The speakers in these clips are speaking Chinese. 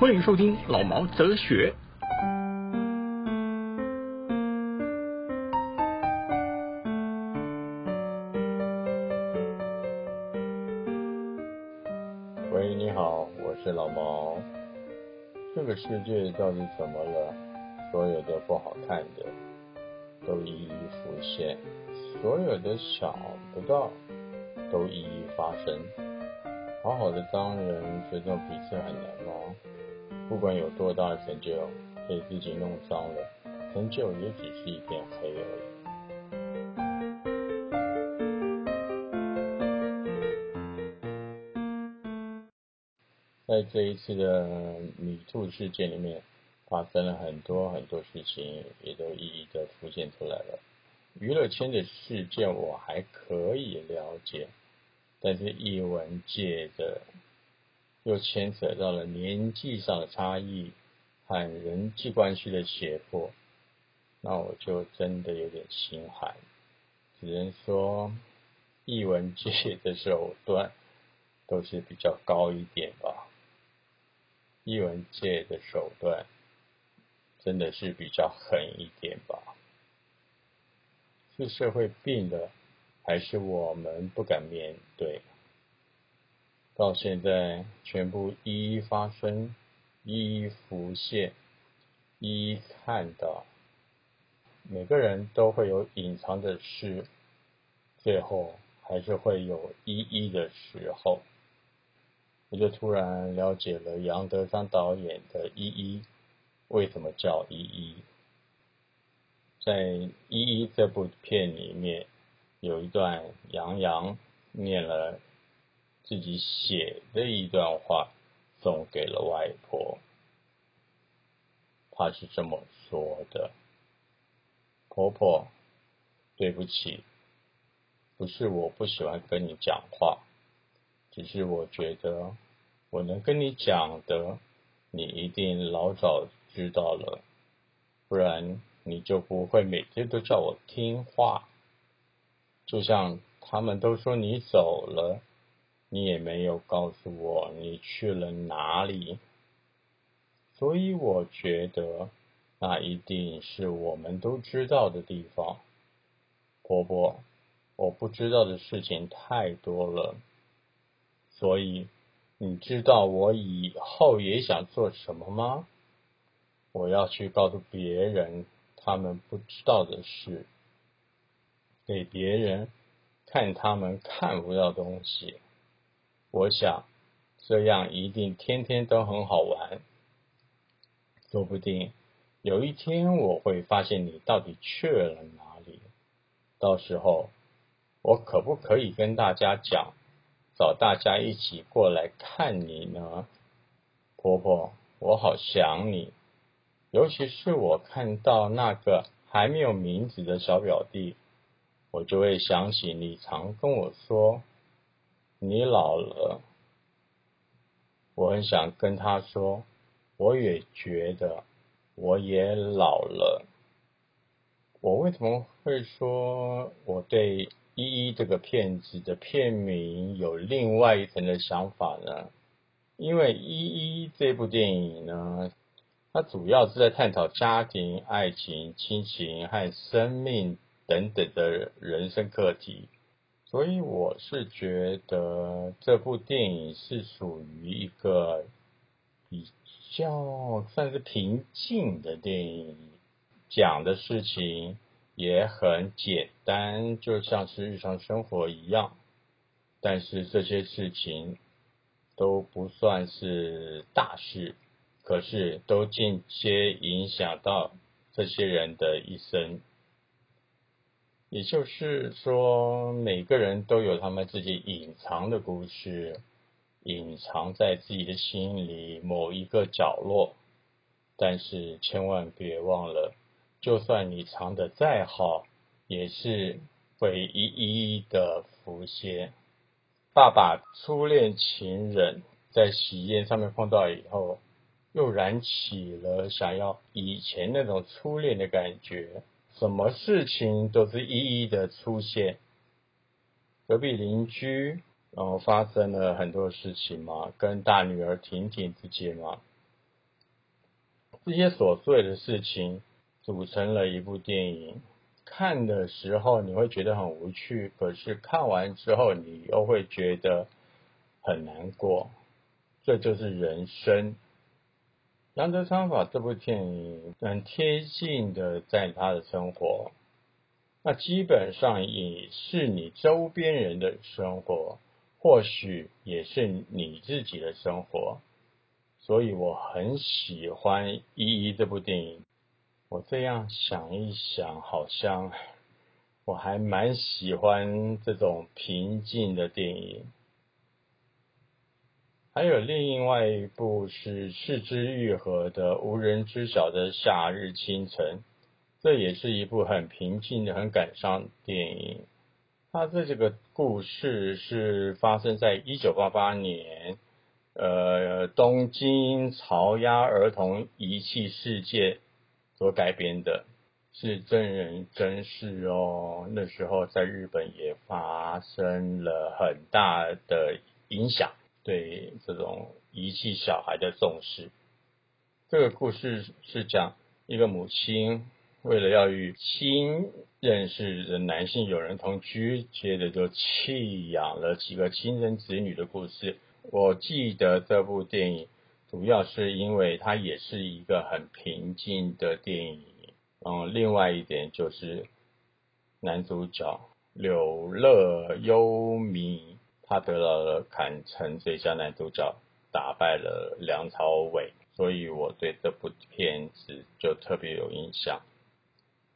欢迎收听老毛哲学。喂，你好，我是老毛。这个世界到底怎么了？所有的不好看的都一一浮现，所有的想不到都一一发生。好好的当人，这种比赛很难吗？不管有多大的成就，被自己弄脏了，成就也只是一片黑而已。在这一次的米兔事件里面，发生了很多很多事情，也都一一的浮现出来了。娱乐圈的事件我还可以了解，但是艺文界的又牵扯到了年纪上的差异和人际关系的胁迫，那我就真的有点心寒。只能说，艺文界的手段都是比较高一点吧。艺文界的手段真的是比较狠一点吧？是社会病了，还是我们不敢面对？到现在全部一一发生，一一浮现，一一看到，每个人都会有隐藏的事，最后还是会有一一的时候。我就突然了解了杨德昌导演的《一一》为什么叫《一一》。在《一一》这部片里面，有一段杨洋念了自己写的一段话，送给了外婆。他是这么说的：“婆婆，对不起，不是我不喜欢跟你讲话。”只是我觉得，我能跟你讲的，你一定老早知道了，不然你就不会每天都叫我听话。就像他们都说你走了，你也没有告诉我你去了哪里，所以我觉得那一定是我们都知道的地方。婆婆，我不知道的事情太多了。所以，你知道我以后也想做什么吗？我要去告诉别人他们不知道的事，给别人看他们看不到东西。我想这样一定天天都很好玩。说不定有一天我会发现你到底去了哪里。到时候我可不可以跟大家讲？找大家一起过来看你呢，婆婆，我好想你。尤其是我看到那个还没有名字的小表弟，我就会想起你常跟我说你老了。我很想跟他说，我也觉得我也老了。我为什么会说我对？一一这个片子的片名有另外一层的想法呢，因为一一这部电影呢，它主要是在探讨家庭、爱情、亲情和生命等等的人生课题，所以我是觉得这部电影是属于一个比较算是平静的电影，讲的事情。也很简单，就像是日常生活一样。但是这些事情都不算是大事，可是都间接影响到这些人的一生。也就是说，每个人都有他们自己隐藏的故事，隐藏在自己的心里某一个角落。但是千万别忘了。就算你藏的再好，也是会一一的浮现。爸爸初恋情人在喜宴上面碰到以后，又燃起了想要以前那种初恋的感觉，什么事情都是一一的出现。隔壁邻居，然后发生了很多事情嘛，跟大女儿婷婷之间嘛，这些琐碎的事情组成了一部电影。看的时候你会觉得很无趣，可是看完之后你又会觉得很难过。这就是人生。杨德昌把这部电影很贴近的在他的生活。那基本上也是你周边人的生活，或许也是你自己的生活，所以我很喜欢《一一》这部电影。我这样想一想，好像我还蛮喜欢这种平静的电影。还有另外一部是四之愈合的《无人知晓的夏日清晨》。这也是一部很平静、很感伤电影。它的这个故事是发生在一九八八年，呃，东京朝鸭儿童遗弃事件所改编的，是真人真事哦。那时候在日本也发生了很大的影响，对这种遗弃小孩的重视。这个故事是讲一个母亲。为了要与新认识的男性友人同居，接着就弃养了几个亲生子女的故事。我记得这部电影主要是因为它也是一个很平静的电影。嗯，另外一点就是男主角柳乐优弥，他得到了坎城最佳男主角，打败了梁朝伟，所以我对这部片子就特别有印象。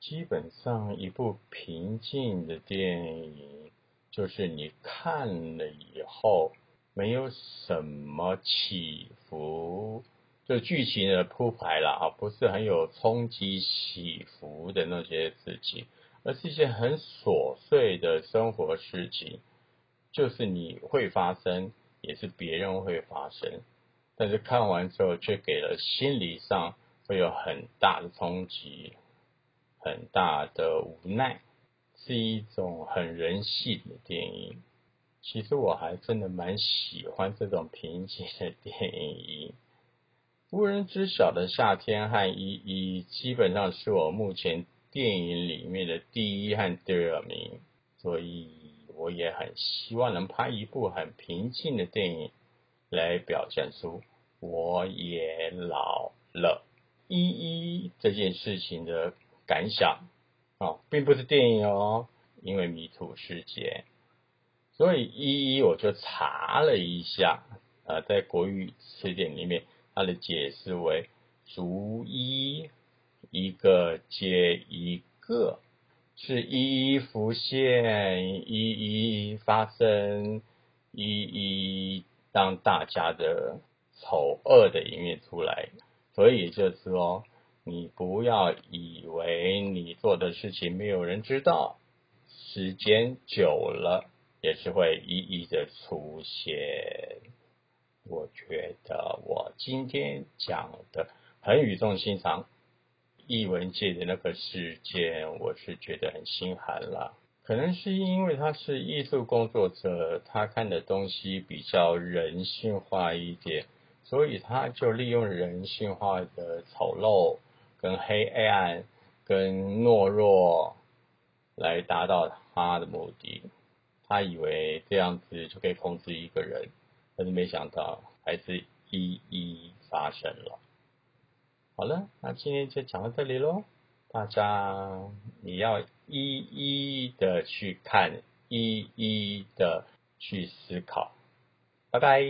基本上，一部平静的电影，就是你看了以后没有什么起伏，就剧情的铺排了哈，不是很有冲击起伏的那些事情，而是一些很琐碎的生活事情，就是你会发生，也是别人会发生，但是看完之后却给了心理上会有很大的冲击。很大的无奈，是一种很人性的电影。其实我还真的蛮喜欢这种平静的电影。无人知晓的夏天和依依，基本上是我目前电影里面的第一和第二名，所以我也很希望能拍一部很平静的电影，来表现出我也老了。依依这件事情的。感想哦，并不是电影哦，因为迷途世界，所以一一我就查了一下，呃，在国语词典里面，它的解释为逐一一个接一个，是一一浮现，一一发生，一一让大家的丑恶的一面出来，所以就是说。你不要以为你做的事情没有人知道，时间久了也是会一一的出现。我觉得我今天讲的很语重心长，艺文界的那个事件，我是觉得很心寒了。可能是因为他是艺术工作者，他看的东西比较人性化一点，所以他就利用人性化的丑陋。跟黑暗、跟懦弱来达到他的目的，他以为这样子就可以控制一个人，但是没想到还是一一发生了。好了，那今天就讲到这里喽，大家你要一一的去看，一一的去思考，拜拜。